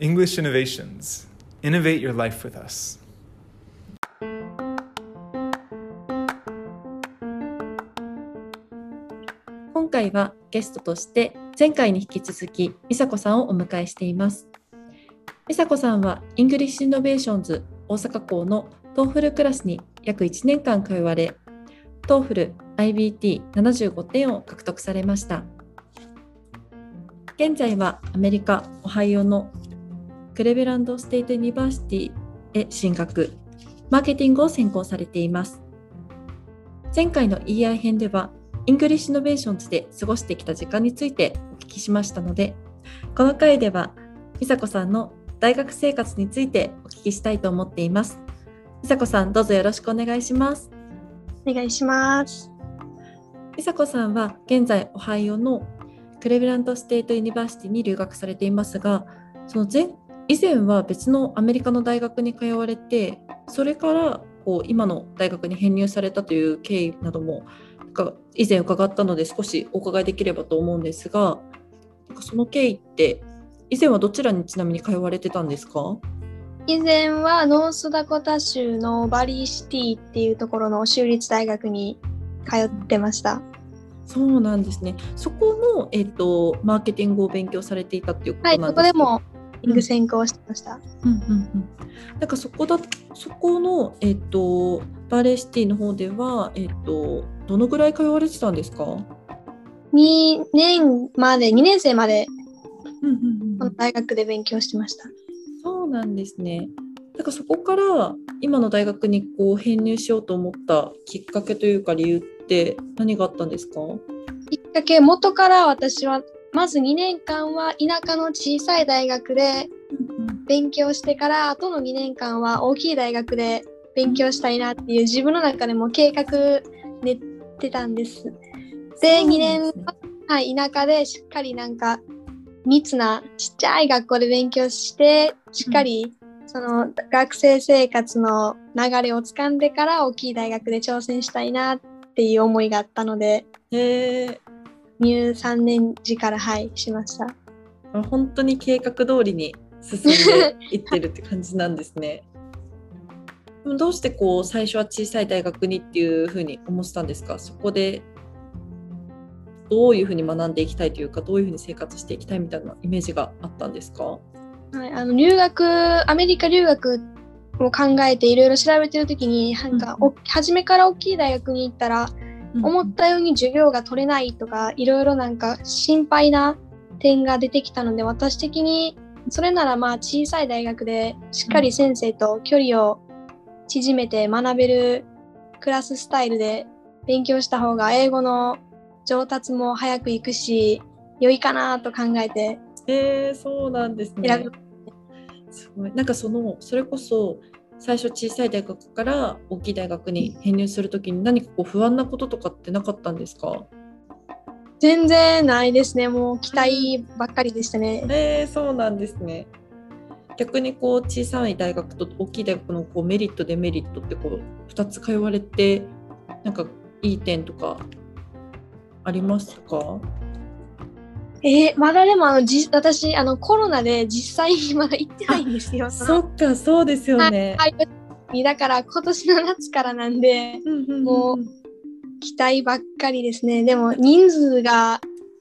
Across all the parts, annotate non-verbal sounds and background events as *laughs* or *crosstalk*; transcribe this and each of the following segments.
English Innovations. Innovate your life with us. 今回はゲストとして前回に引き続き美佐子さんをお迎えしています美佐子さんは English Innovations 大阪校の TOEFL クラスに約1年間通われトーフル IBT75 点を獲得されました現在はアメリカ・オハイオの Cleveland State University へ進学。マーケティングを専攻されています。前回の EI 編では English Innovations で過ごしてきた時間についてお聞きしましたのでこの回では美佐子さんの大学生活についてお聞きしたいと思っています。美佐子さんどうぞよろしくお願いします。お願いします。美佐子さんは現在オハイオの Cleveland State University に留学されていますがその前以前は別のアメリカの大学に通われてそれからこう今の大学に編入されたという経緯などもなんか以前伺ったので少しお伺いできればと思うんですがその経緯って以前はどちらにちなみに通われてたんですか？以前はノースダコタ州のバレーシティっていうところの州立大学に通ってました。そうなんですね。そこも、えっとマーケティングを勉強されていたっていうことはい、なんですかそこでもイング専攻してました。うんうんうん、なんかそこだそこの、えっとバレーシティの方では、えっとどのぐらい通われてたんですか、2年まで、2年生までうんうんこの大学で勉強してました。そうなんですね。なんかそこから今の大学にこう編入しようと思ったきっかけというか理由って何があったんですか？きっかけ、元から私はまず2年間は田舎の小さい大学で勉強してから、あとの2年間は大きい大学で勉強したいなっていう自分の中でも計画練ってたんです。で、2年は、はい、田舎でしっかりなんか密なちっちゃい学校で勉強して、しっかりその学生生活の流れをつかんでから大きい大学で挑戦したいなっていう思いがあったので、へえ入3年時からはいしました。本当に計画通りに進んでいってるって感じなんですね。*laughs* どうしてこう最初は小さい大学にっていうふうに思ってたんですか？そこでどういうふうに学んでいきたいというかどういうふうに生活していきたいみたいなイメージがあったんですか？はい、あの留学アメリカ留学を考えていろいろ調べてる時になんか、うんお初めから大きい大学に行ったら、思ったように授業が取れないとかいろいろなんか心配な点が出てきたので私的にそれならまあ小さい大学でしっかり先生と距離を縮めて学べるクラススタイルで勉強した方が英語の上達も早くいくし良いかなと考えて。えー、そうなんですね。選ぶ。すごい。なんかそのそれこそ最初小さい大学から大きい大学に編入するときに何かこう不安なこととかってなかったんですか？全然ないですね。もう期待ばっかりでしたね。えー、そうなんですね。逆にこう小さい大学と大きい大学のこうメリットデメリットってこう2つ通われてなんかいい点とかありますか？えーまだでもあのじ私あのコロナで実際にまだ行ってないんですよ。*laughs* そっかそうですよね。はいだから今年の夏からなんでうんうんうんうんも期待ばっかりですね。でも人数が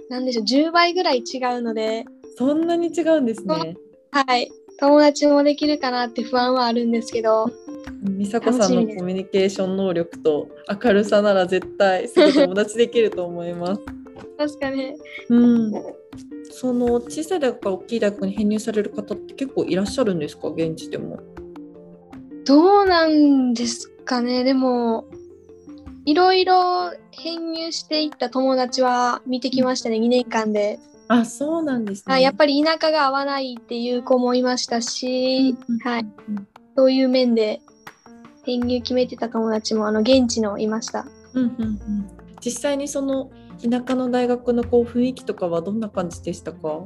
なんでしょう10倍ぐらい違うので、そんなに違うんですね。はい友達もできるかなって不安はあるんですけど、美佐子さんのコミュニケーション能力と明るさなら絶対すぐ友達できると思います。確かね。うん。その小さい大学から大きい大学に編入される方って結構いらっしゃるんですか？現地でも。どうなんですかね。でもいろいろ編入していった友達は見てきましたね、2年間で。あそうなんですね。あやっぱり田舎が合わないっていう子もいましたし、はい、うんそういう面で編入決めてた友達もあの現地のいました。うんうんうん実際にその田舎の大学のこう雰囲気とかはどんな感じでしたか、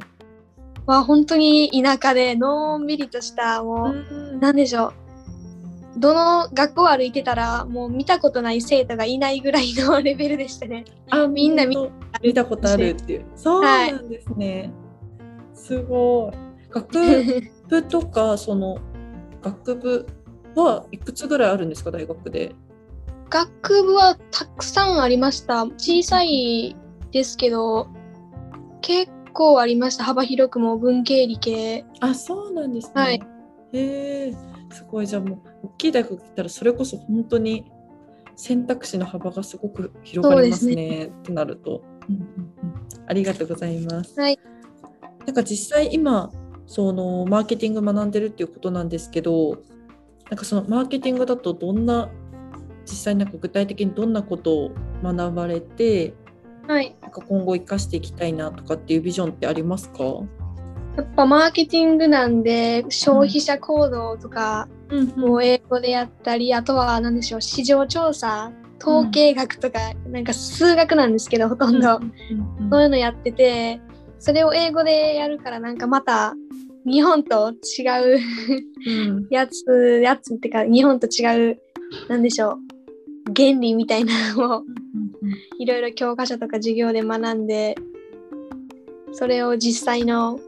は本当に田舎でのんびりとしたもう、んなんでしょうどの学校歩いてたらもう見たことない生徒がいないぐらいのレベルでしたね。あみんな見たことあるっていう。そうなんですね。すごい。学部 *laughs* とかその学部はいくつぐらいあるんですか大学で？学部はたくさんありました。小さいですけど、結構ありました。幅広くも文系理系。あそうなんですね。はいへえすごいじゃあもう大きい大学行ったらそれこそ本当に選択肢の幅がすごく広がりますねそうでってなると、うんうんうん。ありがとうございます。はい。なんか実際今そのマーケティング学んでるっていうことなんですけどなんかそのマーケティングだとどんな実際なんか具体的にどんなことを学ばれてはい。なんか今後生かしていきたいなとかっていうビジョンってありますか、やっぱマーケティングなんで、消費者行動とか、うんもう英語でやったり、あとは何でしょう、市場調査、統計学とか、なんか数学なんですけど、ほとんど。うん。そういうのやってて、それを英語でやるから、なんかまた日本と違ううん。*laughs* やつ、やつってか、日本と違う、なんでしょう、原理みたいなのをいろいろ教科書とか授業で学んで、それを実際の、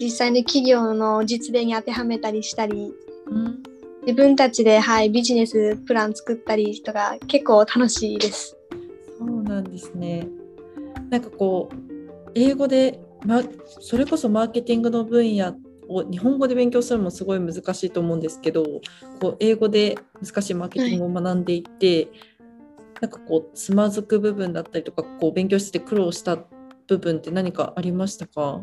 実際の企業の実例に当てはめたりしたり、うん自分たちで、はい、ビジネスプラン作ったりとか、結構楽しいです。そうなんですね。なんかこう英語で、ま、それこそマーケティングの分野を日本語で勉強するのもすごい難しいと思うんですけどこう英語で難しいマーケティングを学んでいて、なんかこうつまずく部分だったりとかこう勉強してて苦労した部分って何かありましたか、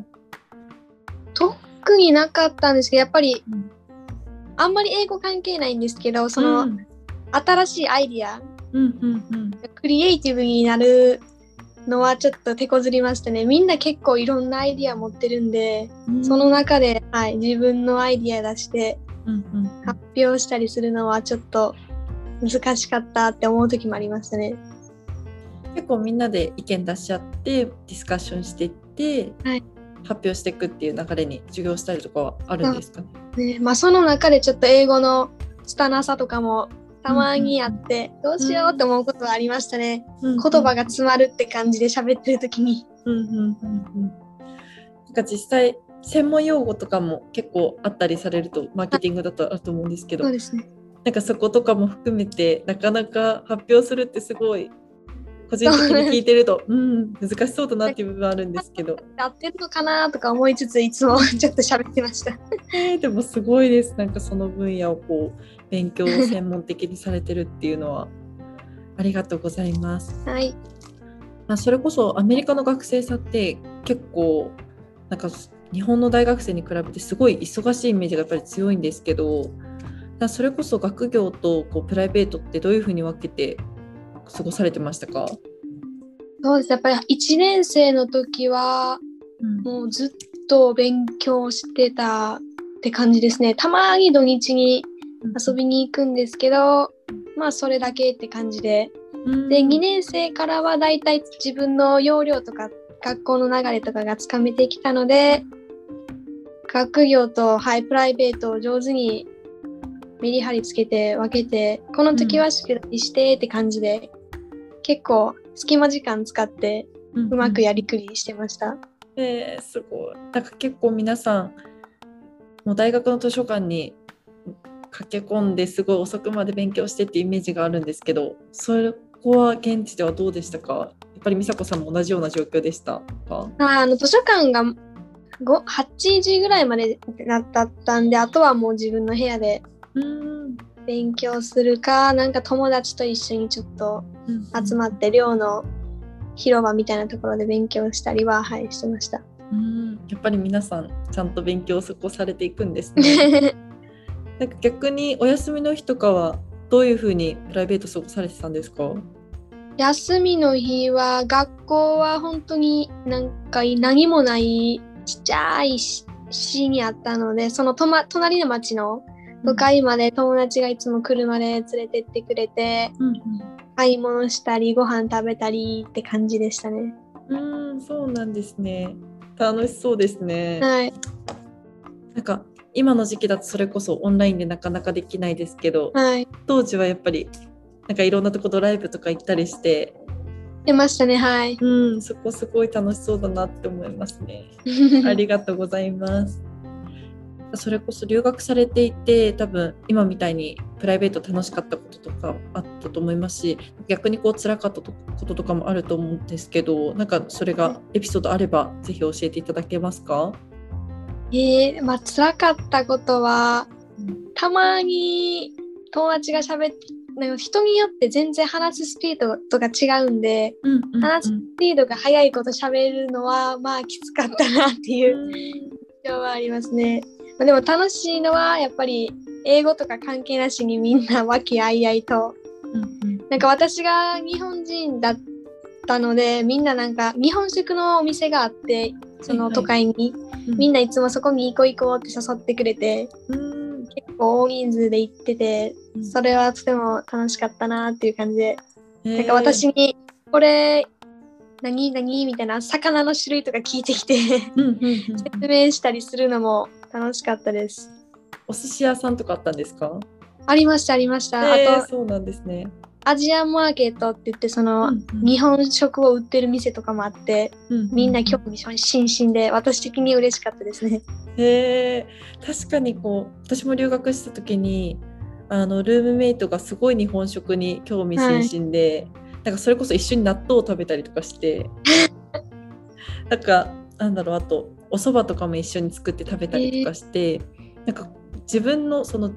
特になかったんですけど、やっぱりうん。あんまり英語関係ないんですけど、その、うん。新しいアイディア、うんうんうん。クリエイティブになるのはちょっと手こずりましたね。みんな結構いろんなアイディア持ってるんで、うんその中で、はい、自分のアイディア出して発表したりするのはちょっと難しかったって思う時もありましたね。結構みんなで意見出し合ってディスカッションしていって、はい発表していくっていう流れに授業したりとかはあるんですかね？ねまあ、その中でちょっと英語の拙さとかもたまにあって、どうしようって思うことはありましたね。言葉が詰まるって感じで喋ってる時に。うんうんうんうんなんか実際専門用語とかも結構あったりされるとマーケティングだとあると思うんですけどそうですね。なんかそことかも含めてなかなか発表するってすごい個人的に聞いてるとうん難しそうだなっていう部分はあるんですけど、合ってるのかなとか思いつついつも *laughs* ちょっと喋ってました。えーでもすごいですなんかその分野をこう勉強を専門的にされてるっていうのはありがとうございます。はい。まあ、それこそアメリカの学生さんって結構なんか日本の大学生に比べてすごい忙しいイメージがやっぱり強いんですけどそれこそ学業とこうプライベートってどういうふうに分けて過ごされてましたか、そうです。やっぱり1年生の時はもうずっと勉強してたって感じですね。たまに土日に遊びに行くんですけど、まあそれだけって感じで。うんで、2年生からはだいたい自分の要領とか学校の流れとかがつかめてきたので、学業と、はい、プライベートを上手にメリハリつけて分けて、この時は宿題してって感じで、結構隙間時間使ってうまくやりくりしてました。えーすごい。なんか結構皆さんもう大学の図書館に駆け込んですごい遅くまで勉強してっていうイメージがあるんですけどそこは現地ではどうでしたか？やっぱり美佐子さんも同じような状況でしたか？ああの図書館が5 8時ぐらいまでだったんで、あとはもう自分の部屋でうん勉強するか、なんか友達と一緒にちょっと集まって寮の広場みたいなところで勉強したりは、はい、してました。うんやっぱり皆さんちゃんと勉強をそこされていくんですね。*laughs* なんか逆にお休みの日とかはどういうふうにプライベート過ごされてたんですか？休みの日は学校は本当になんか何もないちっちゃいし市にあったのでそのと、ま、隣の町の都会まで友達がいつも車で連れてってくれてうん買い物したりご飯食べたりって感じでしたね。うん、うんそうなんですね。楽しそうですね。はい、なんか今の時期だとそれこそオンラインでなかなかできないですけど、はい、当時はやっぱりなんかいろんなとこドライブとか行ったりして、出ましたねはい。うん、そこすごい楽しそうだなって思いますね。*laughs* ありがとうございます。それこそ留学されていて多分今みたいにプライベート楽しかったこととかあったと思いますし逆にこう辛かったこととかもあると思うんですけどなんかそれがエピソードあればぜひ教えていただけますか？えー、まあ辛かったことはたまに友達が喋ってなんか人によって全然話すスピードとか違うんで、うんうんうん。話すスピードが速いこと喋るのはまあきつかったなっていう印象はありますね。まあ、でも楽しいのはやっぱり英語とか関係なしにみんな和気あいあいと。うんうん。なんか私が日本人だったのでみんななんか日本食のお店があってその都会に、みんないつもそこに行こう行こうって誘ってくれて。うん結構大人数で行っててうん。それはとても楽しかったなっていう感じで、へー。なんか私にこれ何何みたいな魚の種類とか聞いてきて説明したりするのも楽しかったです。お寿司屋さんとかあったんですか？ありましたありました。へーあとそうなんですね。アジアンマーケットって言ってその、日本食を売ってる店とかもあってみんな興味津々で私的に嬉しかったですね。へえ確かにこう私も留学した時にあのルームメイトがすごい日本食に興味津々で、なんかそれこそ一緒に納豆を食べたりとかして *laughs* なんかなんだろうあとお蕎麦とかも一緒に作って食べたりとかして、なんか自分のその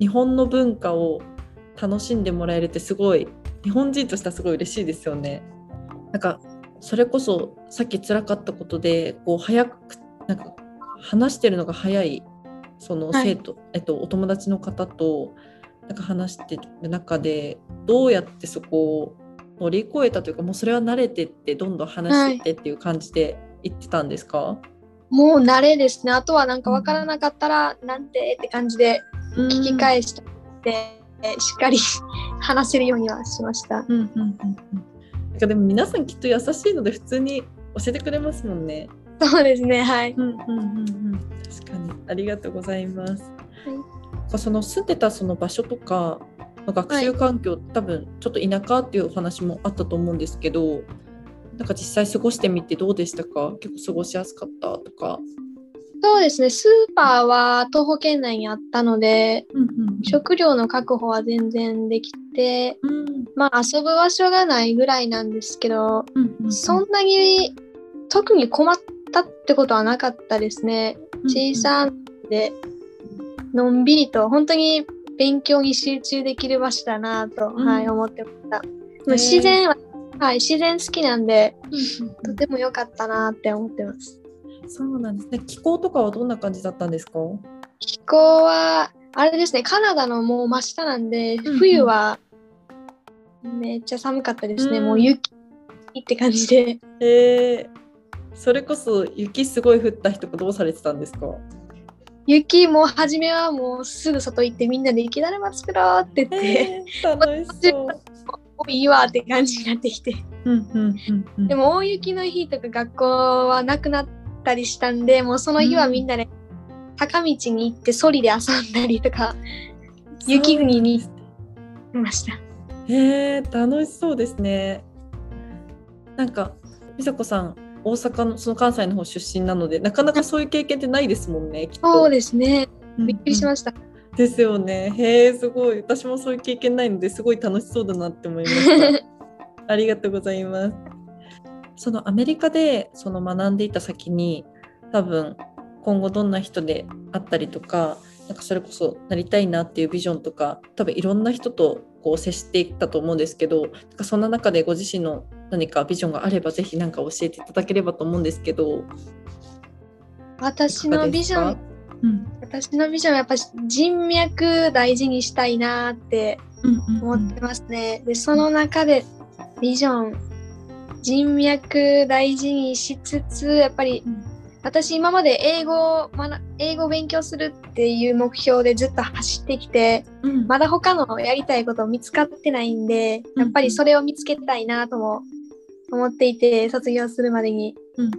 日本の文化を楽しんでもらえるってすごい日本人としてはすごい嬉しいですよね。なんかそれこそさっき辛かったことでこう早くなんか話してるのが早いそのはい生徒、えっと、お友達の方となんか話してる中でどうやってそこを乗り越えたというかもうそれは慣れてってどんどん話してってっていう感じで言ってたんですか、もう慣れですね。あとはなんかわからなかったら、なんてって感じで聞き返して、しっかり *laughs* 話せるようにはしました。うんうんうんうんなんかでも皆さんきっと優しいので普通に教えてくれますもんね。そうですね、はい。うんうんうんうん、確かにありがとうございます。その住んでたその場所とかの学習環境、多分ちょっと田舎っていうお話もあったと思うんですけどなんか実際過ごしてみてどうでしたか？結構過ごしやすかったとか。そうですね、スーパーは徒歩圏内にあったので、うんうん食料の確保は全然できて、うん。まあ遊ぶ場所がないぐらいなんですけど、うんうんそんなに特に困ったってことはなかったですね。小さいで、のんびりと、本当に勉強に集中できる場所だなと、うん。はい、思ってました。自然は、はい、自然好きなんで、とても良かったなって思ってます。そうなんですね気候とかはどんな感じだったんですか？気候は、あれですね、カナダのもう真下なんで、うんうん冬はめっちゃ寒かったですね。うんもう雪って感じで。えー、それこそ雪すごい降った日とかどうされてたんですか？雪も初めはもうすぐ外行ってみんなで雪だるま作ろうって言って、えー、楽しそう。*laughs* もういいわって感じになってきて。うんうんうんうんでも大雪の日とか学校はなくなったりしたんで、もうその日はみんなで坂道に行ってソリで遊んだりとか雪国にそうなんですねしました。へえ楽しそうですね。なんか美佐子さん大阪のその関西の方出身なのでなかなかそういう経験ってないですもんねきっと。そうですね。びっくりししました。た。ですよね。へえすごい私もそういう経験ないのですごい楽しそうだなって思いました。*laughs* ありがとうございます。そのアメリカでその学んでいた先に多分今後どんな人であったりとかなんかそれこそなりたいなっていうビジョンとか多分いろんな人とこう接していったと思うんですけどなんかそんな中でご自身の何かビジョンがあればぜひ何か教えていただければと思うんですけど私のビジョン、うん私のビジョンはやっぱ人脈大事にしたいなってうん思ってますね。で、その中でビジョン、人脈大事にしつつ、やっぱりうん。私今まで英語英語を勉強するっていう目標でずっと走ってきて、うん。まだ他のやりたいこと見つかってないんで、やっぱりそれを見つけたいなとも思っていて、卒業するまでに。うん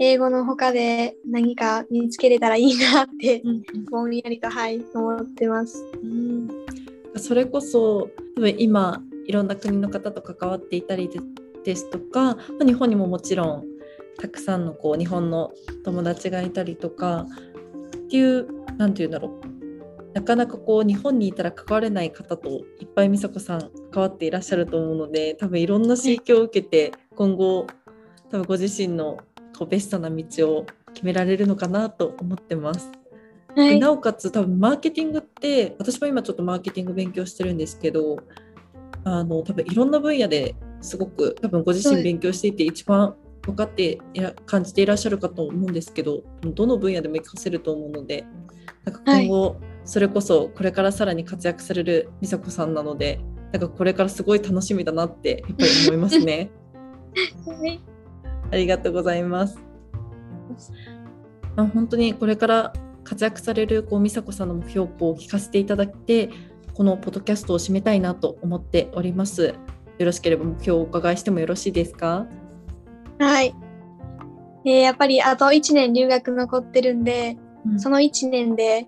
英語の他で何か見つけれたらいいなって、うん。ぼんやりとはい思ってます。うん。それこそ多分今いろんな国の方と関わっていたりでですとか、まあ、日本にももちろんたくさんのこう日本の友達がいたりとかっていう何て言うんだろうなかなかこう日本にいたら関われない方といっぱい美佐子さん関わっていらっしゃると思うので多分いろんな刺激を受けて今後多分ご自身のこうベストな道を決められるのかなと思ってます。はい、なおかつ多分マーケティングって私も今ちょっとマーケティング勉強してるんですけどあの多分いろんな分野ですごく多分ご自身勉強していて一番分かって感じていらっしゃるかと思うんですけどどの分野でも活かせると思うのでなんか今後、それこそこれからさらに活躍される美佐子さんなのでなんかこれからすごい楽しみだなってやっぱり思いますね。*laughs* はい、ありがとうございます。*laughs* まあ、本当にこれから活躍されるこう美佐子さんの目標を聞かせていただいてこのポッドキャストを締めたいなと思っております。よろしければ目標をお伺いしてもよろしいですか？はい、えー、やっぱりあと1年留学残ってるんで、うん、その1年で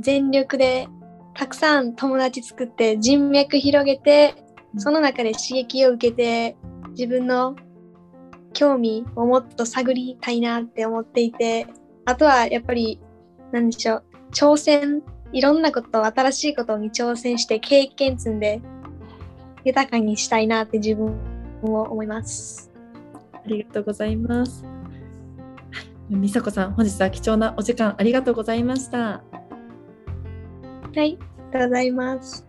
全力でたくさん友達作って人脈広げて、その中で刺激を受けて自分の興味をもっと探りたいなって思っていてあとはやっぱり何でしょう挑戦いろんなこと新しいことに挑戦して経験積んで豊かにしたいなって自分も思います。ありがとうございます。美佐子さん、本日は貴重なお時間ありがとうございました。はい、ありがとうございます。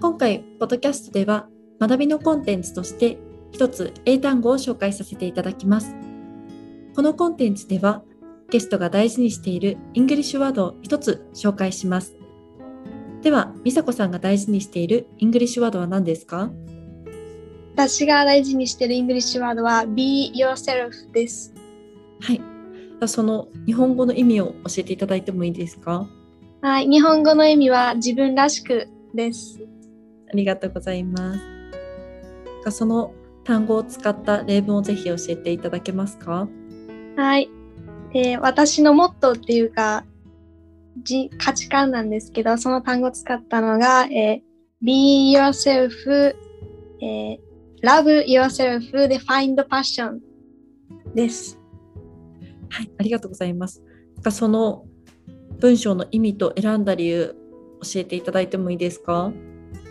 今回、ポッドキャストでは学びのコンテンツとして一つ英単語を紹介させていただきます。このコンテンツではゲストが大事にしている English word を一つ紹介します。では、美佐子さんが大事にしている English word は何ですか？私が大事にしている English word は Be yourself です。はい。その日本語の意味を教えていただいてもいいですか？はい。日本語の意味は自分らしくです。ありがとうございます。その単語を使った例文をぜひ教えていただけますか？はい。えー、私のモットーっていうか、じ価値観なんですけど、その単語を使ったのが、えー、be yourself、えー、love yourself で find passion です。はい、ありがとうございます。その文章の意味と選んだ理由教えていただいてもいいですか？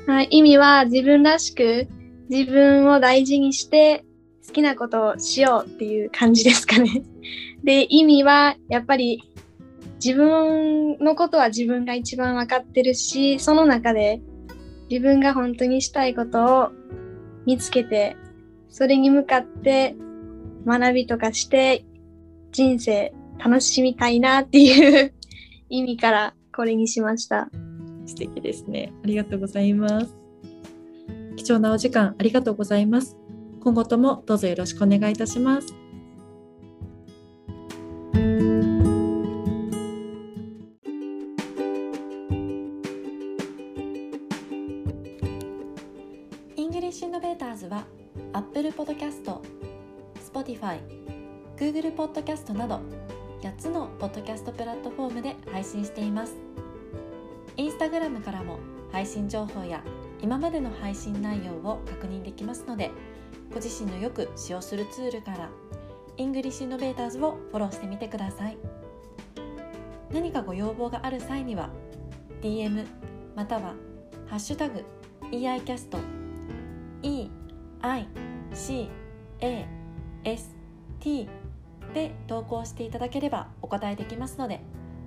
はい、意味は自分らしく自分を大事にして好きなことをしようっていう感じですかね。*laughs* で、意味はやっぱり自分のことは自分が一番分かってるし、その中で自分が本当にしたいことを見つけて、それに向かって学びとかして人生楽しみたいなっていう *laughs* 意味からこれにしました。素敵ですね。ありがとうございます。貴重なお時間ありがとうございます。今後ともどうぞよろしくお願いいたします。English Innovators は Apple Podcast、Spotify、Google Podcast など8つのポッドキャストプラットフォームで配信しています。インスタグラムからも配信情報や今までの配信内容を確認できますのでご自身のよく使用するツールから English Innovators をフォローしてみてください何かご要望がある際には DM またはハッシュタグ EICAST EICAST で投稿していただければお答えできますので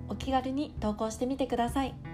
お気軽に投稿してみてください。